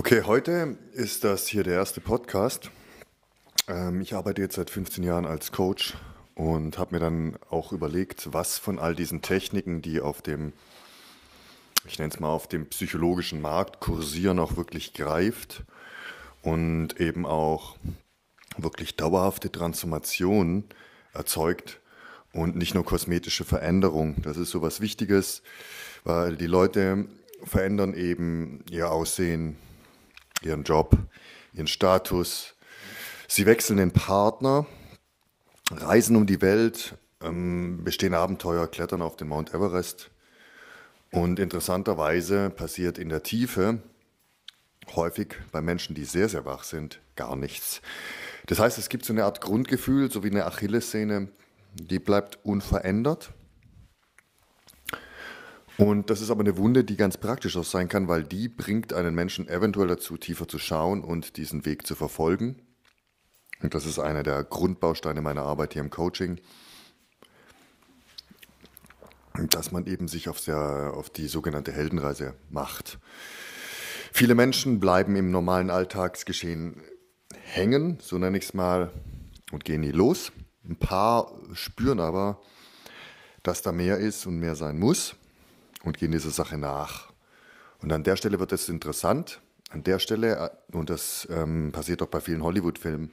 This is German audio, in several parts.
Okay, heute ist das hier der erste Podcast. Ähm, ich arbeite jetzt seit 15 Jahren als Coach und habe mir dann auch überlegt, was von all diesen Techniken, die auf dem, ich nenne es mal, auf dem psychologischen Markt kursieren, auch wirklich greift und eben auch wirklich dauerhafte Transformation erzeugt und nicht nur kosmetische Veränderung. Das ist so was Wichtiges, weil die Leute verändern eben ihr Aussehen, ihren Job, ihren Status. Sie wechseln den Partner, reisen um die Welt, ähm, bestehen Abenteuer, klettern auf den Mount Everest. Und interessanterweise passiert in der Tiefe häufig bei Menschen, die sehr, sehr wach sind, gar nichts. Das heißt, es gibt so eine Art Grundgefühl, so wie eine Achillessehne, die bleibt unverändert. Und das ist aber eine Wunde, die ganz praktisch auch sein kann, weil die bringt einen Menschen eventuell dazu, tiefer zu schauen und diesen Weg zu verfolgen. Und das ist einer der Grundbausteine meiner Arbeit hier im Coaching, dass man eben sich auf, der, auf die sogenannte Heldenreise macht. Viele Menschen bleiben im normalen Alltagsgeschehen hängen, so nenne ich es mal, und gehen nie los. Ein paar spüren aber, dass da mehr ist und mehr sein muss und gehen dieser Sache nach. Und an der Stelle wird es interessant. An der Stelle, äh, und das ähm, passiert auch bei vielen Hollywood-Filmen,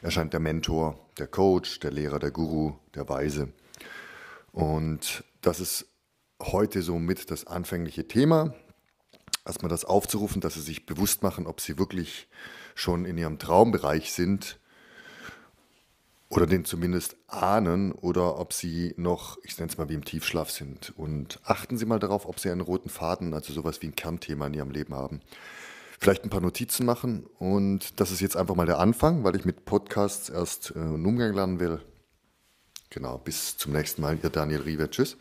erscheint der Mentor, der Coach, der Lehrer, der Guru, der Weise. Und das ist heute somit das anfängliche Thema. Erstmal das aufzurufen, dass sie sich bewusst machen, ob sie wirklich schon in ihrem Traumbereich sind oder den zumindest ahnen oder ob sie noch, ich nenne es mal wie im Tiefschlaf sind. Und achten Sie mal darauf, ob Sie einen roten Faden, also sowas wie ein Kernthema in Ihrem Leben haben. Vielleicht ein paar Notizen machen und das ist jetzt einfach mal der Anfang, weil ich mit Podcasts erst äh, einen Umgang lernen will. Genau, bis zum nächsten Mal. Ihr Daniel Riewer. Tschüss.